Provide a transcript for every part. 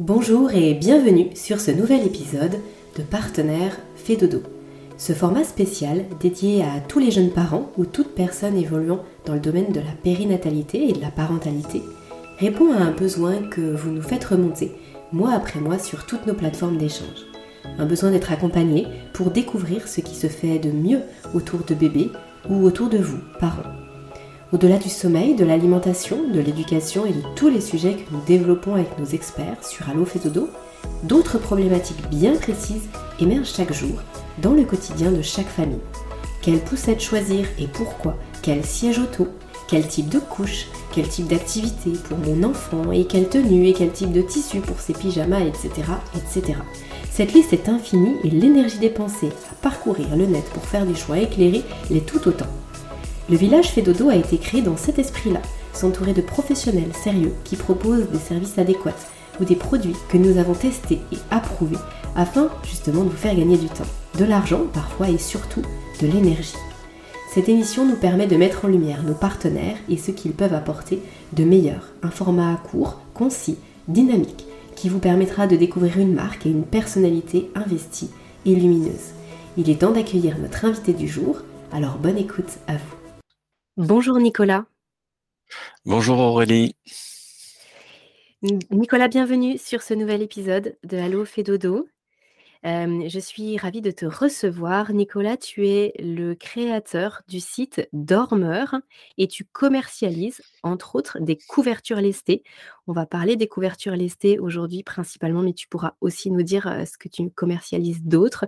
Bonjour et bienvenue sur ce nouvel épisode de Partenaire Fait. Ce format spécial dédié à tous les jeunes parents ou toute personne évoluant dans le domaine de la périnatalité et de la parentalité répond à un besoin que vous nous faites remonter mois après mois sur toutes nos plateformes d'échange. Un besoin d'être accompagné pour découvrir ce qui se fait de mieux autour de bébés ou autour de vous, parents. Au-delà du sommeil, de l'alimentation, de l'éducation et de tous les sujets que nous développons avec nos experts sur Allo fait d'autres problématiques bien précises émergent chaque jour dans le quotidien de chaque famille. Quelle poussette choisir et pourquoi? Quel siège auto? Quel type de couche? Quel type d'activité pour mon enfant? Et quelle tenue? Et quel type de tissu pour ses pyjamas? Etc. etc. Cette liste est infinie et l'énergie dépensée à parcourir le net pour faire des choix éclairés l'est tout autant. Le village fait a été créé dans cet esprit-là, s'entourer de professionnels sérieux qui proposent des services adéquats ou des produits que nous avons testés et approuvés afin justement de vous faire gagner du temps, de l'argent parfois et surtout de l'énergie. Cette émission nous permet de mettre en lumière nos partenaires et ce qu'ils peuvent apporter de meilleur, un format court, concis, dynamique, qui vous permettra de découvrir une marque et une personnalité investie et lumineuse. Il est temps d'accueillir notre invité du jour, alors bonne écoute à vous. Bonjour Nicolas. Bonjour Aurélie. Nicolas, bienvenue sur ce nouvel épisode de Allo fait dodo. Euh, je suis ravie de te recevoir. Nicolas, tu es le créateur du site Dormeur et tu commercialises, entre autres, des couvertures lestées. On va parler des couvertures lestées aujourd'hui principalement, mais tu pourras aussi nous dire euh, ce que tu commercialises d'autres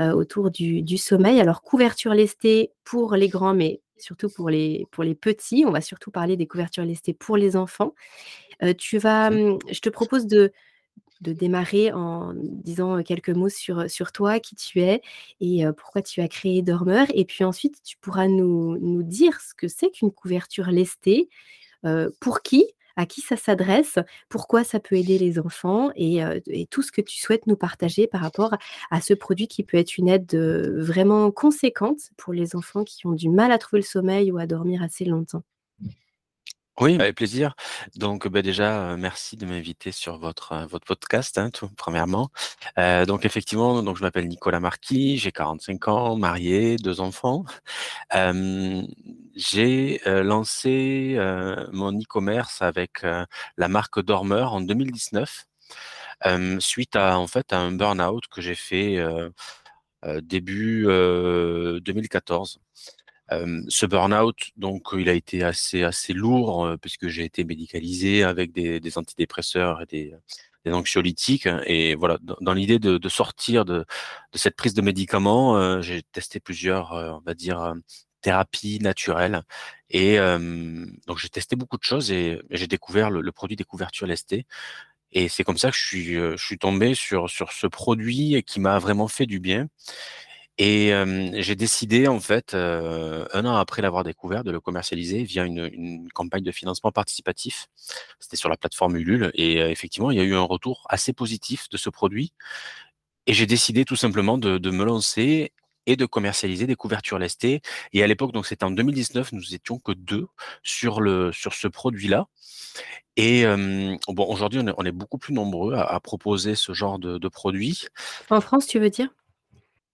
euh, autour du, du, sommeil. Alors, couverture lestée pour les grands, mais surtout pour les, pour les petits. On va surtout parler des couvertures lestées pour les enfants. tu vas, mmh, je te propose de, de démarrer en disant quelques mots sur, toi, qui tu es et pourquoi tu as créé Dormeur. Et puis ensuite, tu pourras nous, nous dire ce que c'est qu'une couverture lestée, pour qui à qui ça s'adresse, pourquoi ça peut aider les enfants et, tout ce que tu souhaites nous partager par rapport à ce produit qui peut être une aide vraiment conséquente pour les enfants qui ont du mal à trouver le sommeil ou à dormir assez longtemps. Oui, avec plaisir. Donc, bah, déjà, merci de m'inviter sur votre, podcast, hein, tout, premièrement. donc, effectivement, je m'appelle Nicolas Marquis, j'ai 45 ans, marié, deux enfants. j'ai lancé mon e-commerce avec la marque Dormeur en 2019, suite à, en fait, à un burn-out que j'ai fait début 2014 ce burn-out, donc, il a été assez assez lourd puisque j'ai été médicalisé avec des, des antidépresseurs et des, des, anxiolytiques. Et voilà, dans, l'idée de, de, sortir de, de, cette prise de médicaments, j'ai testé plusieurs, on va dire, thérapies naturelles. Et donc j'ai testé beaucoup de choses et, j'ai découvert le, le, produit des couvertures lestées. Et c'est comme ça que je suis, je suis tombé sur, sur ce produit qui m'a vraiment fait du bien. Et j'ai décidé, en fait, un an après l'avoir découvert, de le commercialiser via une, une campagne de financement participatif. C'était sur la plateforme Ulule. Et effectivement, il y a eu un retour assez positif de ce produit. Et j'ai décidé tout simplement de, de, me lancer et de commercialiser des couvertures lestées. Et à l'époque, donc c'était en 2019, nous étions que deux sur, le, sur ce produit-là. Et bon, aujourd'hui, on est, on est, beaucoup plus nombreux à, à proposer ce genre de, de produits. En France, tu veux dire?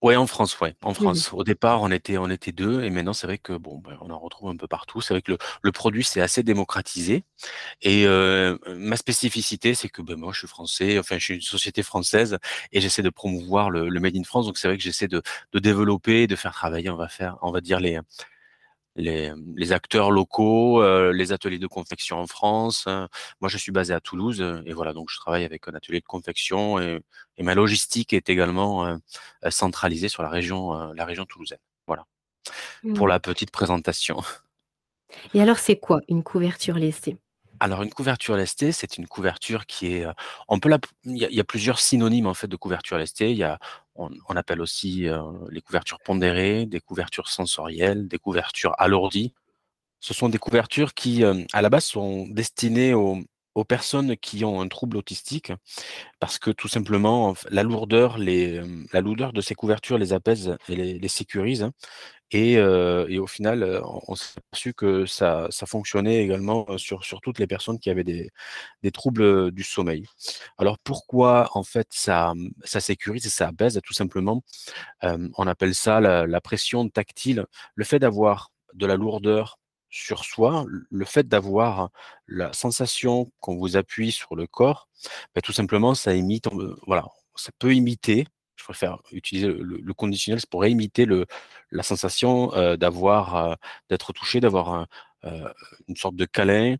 Ouais, en France, ouais, en France. Au départ, on était, on était deux, et maintenant, c'est vrai que bon, ben, on en retrouve un peu partout. C'est vrai que le, le produit c'est assez démocratisé. Et euh, ma spécificité, c'est que ben, moi, je suis français, enfin, je suis une société française, et j'essaie de promouvoir le, le Made in France. Donc, c'est vrai que j'essaie de, de développer, de faire travailler, on va faire, on va dire les les, les, acteurs locaux, euh, les ateliers de confection en France. Moi, je suis basé à Toulouse et voilà, donc je travaille avec un atelier de confection et, et ma logistique est également euh, centralisée sur la région, la région toulousaine. Voilà, pour mmh. la petite présentation. Et alors, c'est quoi une couverture lestée? Alors une couverture lestée, c'est une couverture qui est, on peut la, il y, a, il y, a, plusieurs synonymes en fait de couverture lestée. Il y a, on, appelle aussi euh, les couvertures pondérées, des couvertures sensorielles, des couvertures alourdies. Ce sont des couvertures qui, euh, à la base, sont destinées aux, personnes qui ont un trouble autistique, parce que tout simplement, la lourdeur, les, la lourdeur de ces couvertures les apaise et les sécurise. Et, euh, et au final, euh, on, s'est aperçu que ça, fonctionnait également sur, sur toutes les personnes qui avaient des, troubles du sommeil. Alors pourquoi en fait ça, ça sécurise et ça apaise? Tout simplement, on appelle ça la, pression tactile. Le fait d'avoir de la lourdeur sur soi, le fait d'avoir la sensation qu'on vous appuie sur le corps, bah, tout simplement, ça imite, voilà, ça peut imiter, je préfère utiliser le, conditionnel, ça pourrait imiter le, la sensation d'avoir, d'être touché, d'avoir une sorte de câlin.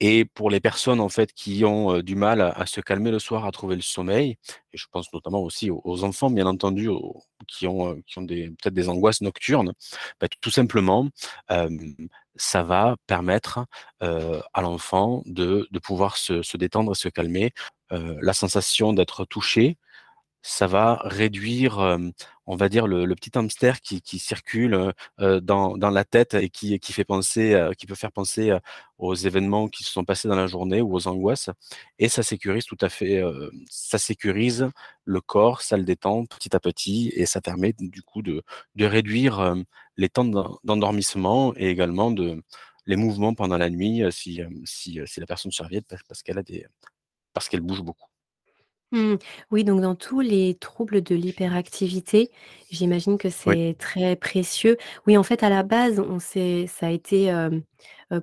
Et pour les personnes en fait qui ont du mal à, se calmer le soir, à trouver le sommeil, et je pense notamment aussi aux, enfants, bien entendu, qui ont, qui ont peut-être des angoisses nocturnes, bah, tout simplement, ça va permettre à l'enfant de, de, pouvoir se, détendre et se calmer. la sensation d'être touché, ça va réduire, on va dire, le, petit hamster qui, circule dans, la tête et qui, fait penser, qui peut faire penser aux événements qui se sont passés dans la journée ou aux angoisses. Et ça sécurise tout à fait, ça sécurise le corps, ça le détend petit à petit et ça permet du coup de, réduire les temps d'endormissement et également de les mouvements pendant la nuit si, la personne survient parce qu'elle parce qu'elle bouge beaucoup. Mmh. Oui, donc dans tous les troubles de l'hyperactivité, j'imagine que Oui. c'est très précieux. Oui, en fait, à la base, on s'est ça a été,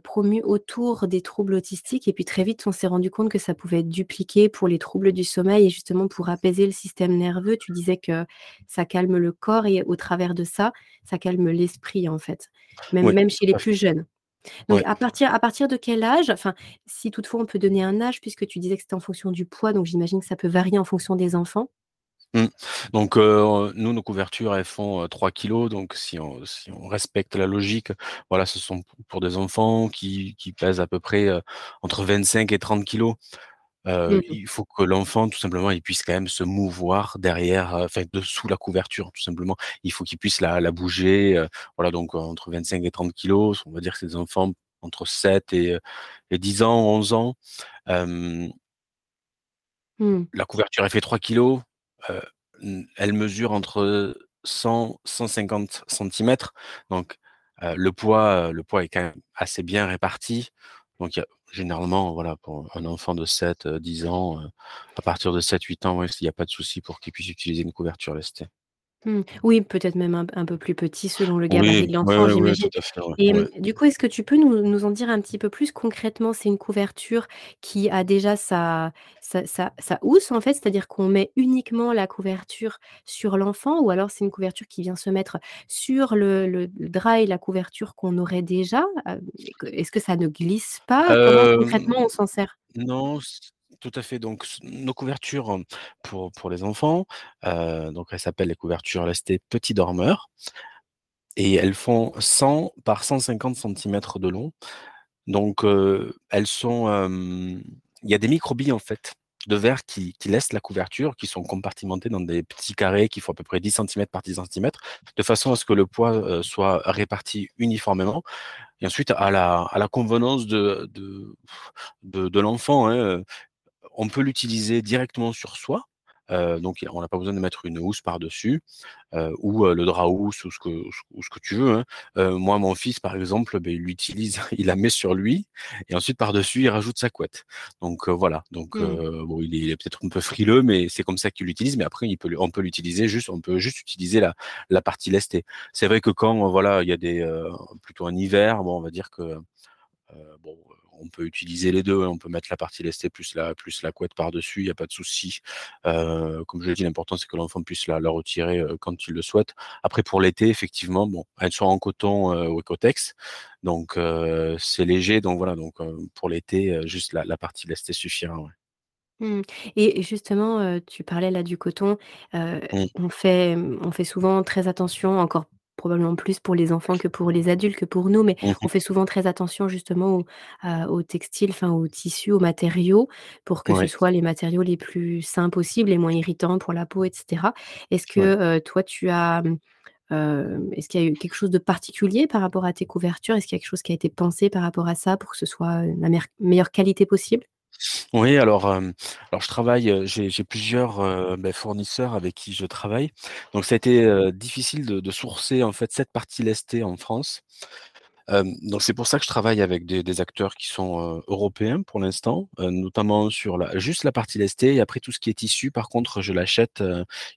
promu autour des troubles autistiques et puis très vite, on s'est rendu compte que ça pouvait être dupliqué pour les troubles du sommeil et justement pour apaiser le système nerveux. Tu disais que ça calme le corps et au travers de ça, ça calme l'esprit, en fait, même Oui, même chez les tout à plus jeunes. Donc Ouais. à partir à partir de quel âge, enfin, si toutefois on peut donner un âge puisque tu disais que c'était en fonction du poids, donc j'imagine que ça peut varier en fonction des enfants? Mmh. Donc, heu, nous, nos couvertures, elles font, heu, 3 kilogrammes, donc si on si on respecte la logique, voilà, ce sont pour des enfants qui qui pèsent à peu près, entre 25 et 30 kilogrammes. Mmh il faut que l'enfant, tout simplement, il puisse quand même se mouvoir derrière, enfin, dessous la couverture, tout simplement. Il faut qu'il puisse la la bouger, heu, voilà, donc, entre 25 et 30 kilogrammes, on va dire que c'est des enfants entre 7 et et 10 ans, 11 ans. Mmh. La couverture, elle fait 3 kilogrammes, heu, mmh, elle mesure entre 100-150 centimètres, donc heu, le poids, le poids est quand même assez bien réparti. Donc il y a généralement, voilà, pour un enfant de 7, heu, 10 ans, heu, à partir de 7-8 ans, ouais, il y a pas de souci pour qu'il puisse utiliser une couverture lestée. Mmh. Oui, peut-être même un un peu plus petit selon le gabarit Oui, de ouais, l'enfant, ouais, ouais, j'imagine tout à fait, ouais, et ouais. du coup, est-ce que tu peux nous nous en dire un petit peu plus concrètement? C'est une couverture qui a déjà sa sa sa sa housse, en fait, c'est-à-dire qu'on met uniquement la couverture sur l'enfant ou alors c'est une couverture qui vient se mettre sur le le le drap et la couverture qu'on aurait déjà? Que est-ce que ça ne glisse pas? Comment concrètement on s'en sert? non, tout à fait, donc nos couvertures, pour pour les enfants, donc elles s'appellent les couvertures lestées petits dormeurs et elles font 100 par 150 centimètres de long. Donc elles sont, il y a des micro-billes, en fait, de verre qui qui lestent la couverture, qui sont compartimentés dans des petits carrés qui font à peu près 10 centimètres par 10 centimètres, de façon à ce que le poids, soit réparti uniformément et ensuite à la à la convenance de de de l'enfant, hein, on peut l'utiliser directement sur soi, donc on n'a pas besoin de mettre une housse par-dessus, ou le drap housse ou ce que ou ce que tu veux, hein. Moi, mon fils, par exemple, beh, il l'utilise, il la met sur lui et ensuite par-dessus, il rajoute sa couette. Donc voilà, donc Mmh. bon, il est peut-être un peu frileux, mais c'est comme ça qu'il l'utilise, mais après il peut on peut l'utiliser juste on peut juste utiliser la la partie lestée. C'est vrai que quand, voilà, il y a des, plutôt en hiver, bon, on va dire que, bon, on peut utiliser les 2, hein, on peut mettre la partie lestée plus la plus la couette par-dessus, il y a pas de souci. Heu, comme je l'ai dit, l'important, c'est que l'enfant puisse la la retirer, heu, quand il le souhaite. Après pour l'été, effectivement, bon, elles sont en coton, heu, ou Ecotex, donc heu, c'est léger, donc voilà, donc pour l'été, juste la la partie lestée suffira, ouais. Mmh et justement, tu parlais là du coton, Mmh. on fait, on fait souvent très attention, encore probablement plus pour les enfants que pour les adultes, que pour nous, mais Mmh on fait souvent très attention justement au textile, enfin aux tissus, aux matériaux, pour que ce soit les matériaux les plus sains possibles, les moins irritants pour la peau et cetera. Est-ce que, Ouais. heu, toi tu as, hem, est-ce qu'il y a eu quelque chose de particulier par rapport à tes couvertures? Est-ce qu'il y a quelque chose qui a été pensé par rapport à ça pour que ce soit, la meilleure qualité possible? Oui, alors, alors je travaille, j'ai plusieurs, beh, fournisseurs avec qui je travaille. Donc ça a été, difficile de sourcer en fait cette partie lesté en France. Donc c'est pour ça que je travaille avec des acteurs qui sont, européens pour l'instant, notamment sur la juste la partie lesté et après tout ce qui est tissu. Par contre je l'achète,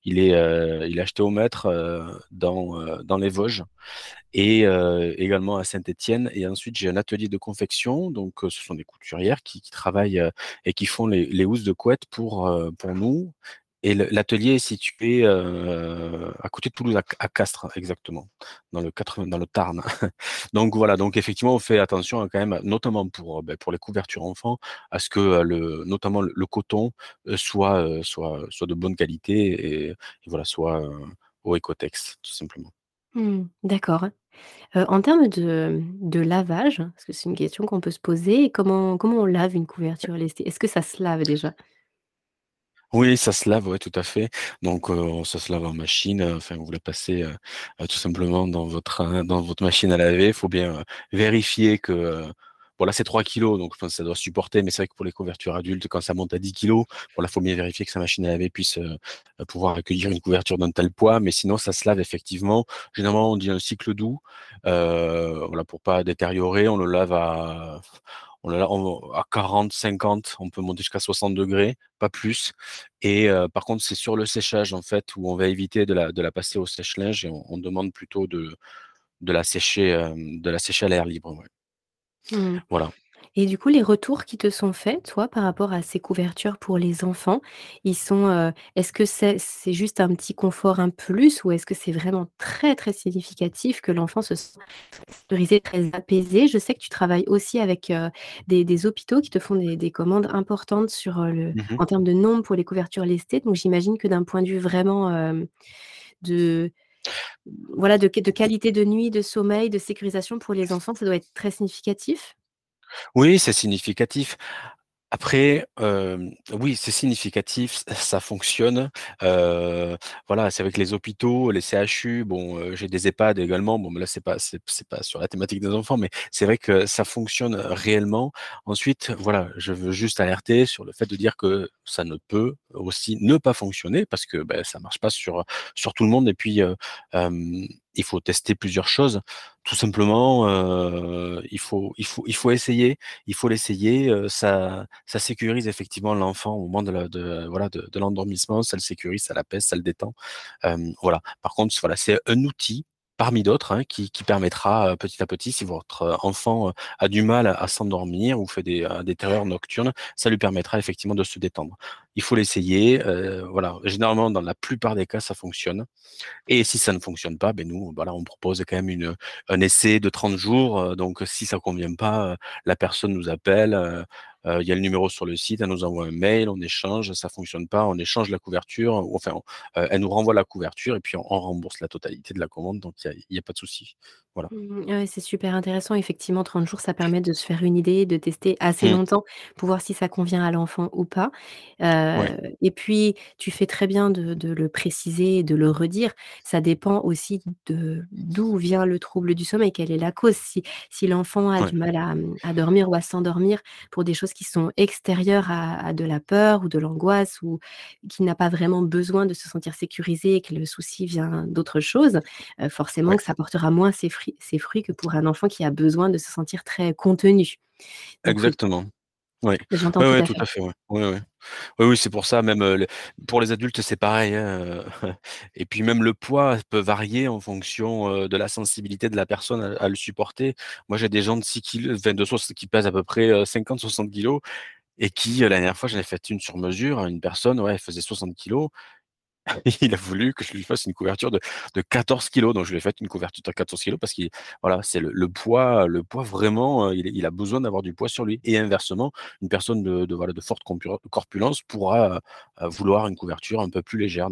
il est, il acheté au heu, dans, dans les Vosges et également à Saint-Étienne. Et ensuite j'ai un atelier de confection. Donc ce sont des couturières qui travaillent, et qui font les les housses de couette pour, pour nous et l'atelier est situé, heu, à côté de Toulouse, à Castres exactement, dans le 80 dans le Tarn. Donc voilà, donc effectivement on fait attention hein, quand même, notamment pour, beh, pour les couvertures enfants, à ce que, heu, le notamment le coton, soit, soit soit de bonne qualité et voilà, soit, au Oecotex, tout simplement. Mmh, d'accord. En termes de de lavage, parce que c'est une question qu'on peut se poser, comment comment on lave une couverture lestée? Est-ce que ça se lave déjà? Oui, ça se lave, ouais, tout à fait. Donc, heu, ça se lave en machine, enfin, vous la passez, heu, tout simplement dans votre, heu, dans votre machine à laver. Il faut bien, vérifier que, bon là, c'est 3 kilogrammes, donc je pense que ça doit supporter, mais c'est vrai que pour les couvertures adultes, quand ça monte à 10 kilogrammes, bon là, il faut bien vérifier que sa machine à laver puisse, heu, pouvoir accueillir une couverture d'un tel poids, mais sinon ça se lave effectivement. Généralement, on dit un cycle doux, heu, voilà, pour pas détériorer. On le lave à on lave on à 40-50, on peut monter jusqu'à 60°, pas plus et heu, par contre, c'est sur le séchage, en fait, où on va éviter de la de la passer au sèche-linge et on on demande plutôt de de la sécher, hem, de la sécher à l'air libre, ouais. Mmh Voilà. Et du coup, les retours qui te sont faits, toi, par rapport à ces couvertures pour les enfants, ils sont, heu est-ce que c'est c'est juste un petit confort, un plus ou est-ce que c'est vraiment très, très significatif que l'enfant se sent sécurisé, très apaisé? Je sais que tu travailles aussi avec, heu, des des hôpitaux qui te font des des commandes importantes sur, le Mmh mh. en termes de nombre pour les couvertures lestées, donc j'imagine que d'un point de vue vraiment, de voilà, de qualité de nuit, de sommeil, de sécurisation pour les enfants, ça doit être très significatif? Oui, c'est significatif. Après, oui, c'est significatif, ça fonctionne, voilà, c'est avec les hôpitaux, les CHU, bon, j'ai des EHPAD également, bon, mais là, c'est pas c'est pas sur la thématique des enfants, mais c'est vrai que ça fonctionne réellement. Ensuite, voilà, je veux juste alerter sur le fait de dire que ça ne peut aussi ne pas fonctionner parce que, beh, ça marche pas sur, sur tout le monde et puis, il faut tester plusieurs choses. Tout simplement, heu, il faut essayer, il faut l'essayer, heu, ça sécurise effectivement l'enfant au moment de l'endormissement, ça le sécurise, ça l'apaise, ça le détend, hem, voilà. Par contre, voilà, c'est un outil parmi d'autres, hein, qui permettra, petit à petit, si votre enfant, a du mal à s'endormir ou fait des terreurs nocturnes, ça lui permettra effectivement de se détendre. Il faut l'essayer, heu, voilà. Généralement, dans la plupart des cas, ça fonctionne et si ça ne fonctionne pas, beh, nous, voilà, on propose quand même une, un essai de 30 jours, heu, donc si ça convient pas, heu, la personne nous appelle, il y a le numéro sur le site, elle nous envoie un mail, on échange, ça fonctionne pas, on échange la couverture ou enfin, elle nous renvoie la couverture et puis on on rembourse la totalité de la commande, donc il y a pas de souci. Voilà. Mmh, ouais, c'est super intéressant. Effectivement, 30 jours, ça permet de se faire une idée, de tester assez Mmh. longtemps pour voir si ça convient à l'enfant ou pas, Ouais. heu et puis, tu fais très bien de de le préciser et de le redire. Ça dépend aussi de d'où vient le trouble du sommeil, quelle est la cause. Si si l'enfant a Ouais. du mal à, mmh, à dormir ou à s'endormir pour des choses qui sont extérieures à à de la peur ou de l'angoisse ou qui n'a pas vraiment besoin de se sentir sécurisé et que le souci vient d'autre chose, heu, forcément Ouais. que ça portera moins ses fruits que pour un enfant qui a besoin de se sentir très contenu. Donc. Exactement. Oui. Tout ouais, à tout fait. à fait, ouais. Oui, oui. Oui, oui, c'est pour ça même, pour les adultes, c'est pareil, hein, et puis même le poids peut varier en fonction, de la sensibilité de la personne à à le supporter. Moi, j'ai des gens de 6 kil enfin de qui pèsent à peu près, heu, 50-60 kilogrammes et qui, la dernière fois, j'en ai fait une sur mesure à une personne, ouais, elle faisait 60 kilogrammes. Il a voulu que je lui fasse une couverture de de 14 kilogrammes, donc je lui ai fait une couverture de 14 kilogrammes parce qu'il voilà, c'est le poids le poids vraiment, heu, il a besoin d'avoir du poids sur lui et inversement, une personne de de forte corpulence pourra, heu heu, vouloir une couverture un peu plus légère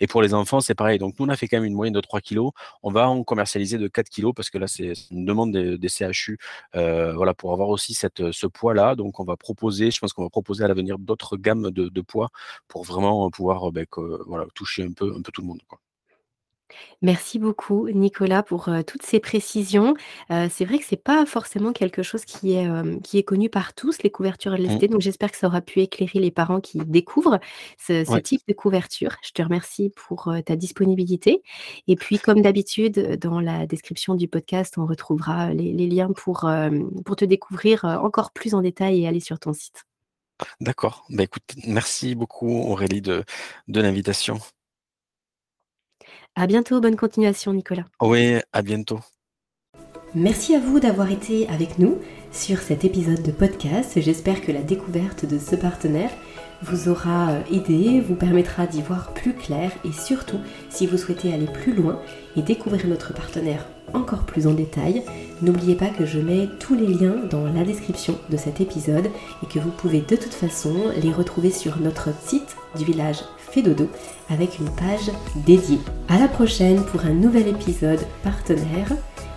et pour les enfants, c'est pareil. Donc nous, on a fait quand même une moyenne de 3 kilogrammes. On va en commercialiser de 4 kilogrammes parce que là, c'est une demande des CHU, voilà, pour avoir aussi ce poids-là. Donc on va proposer je pense qu'on va proposer à l'avenir d'autres gammes de poids pour vraiment pouvoir, que voilà, toucher un peu un peu tout le monde, quoi. Merci beaucoup Nicolas pour, heu, toutes ces précisions. Heu, c'est vrai que c'est pas forcément quelque chose qui est, hem, qui est connu par tous, les couvertures Mmh. LSD, donc j'espère que ça aura pu éclairer les parents qui découvrent ce ce Ouais. type de couverture. Je te remercie pour, ta disponibilité et puis comme d'habitude, dans la description du podcast, on retrouvera les les liens pour, te découvrir, encore plus en détail et aller sur ton site. D'accord. Bah, écoute, merci beaucoup Aurélie de de l'invitation. À bientôt, bonne continuation Nicolas. Oui, à bientôt. Merci à vous d'avoir été avec nous sur cet épisode de podcast. J'espère que la découverte de ce partenaire vous aura euh, aidé, vous permettra d'y voir plus clair et surtout, si vous souhaitez aller plus loin et découvrir notre partenaire encore plus en détail, n'oubliez pas que je mets tous les liens dans la description de cet épisode et que vous pouvez de toute façon les retrouver sur notre site du village Fédodo avec une page dédiée. À la prochaine pour un nouvel épisode partenaire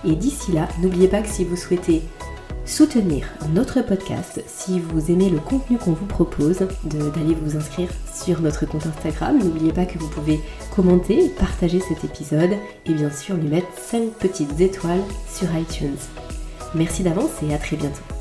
et d'ici là, n'oubliez pas que si vous souhaitez soutenir notre podcast, si vous aimez le contenu qu'on vous propose, d'aller vous inscrire sur notre compte Instagram. N'oubliez pas que vous pouvez commenter, partager cet épisode et bien sûr lui mettre 5 petites étoiles sur iTunes. Merci d'avance et à très bientôt.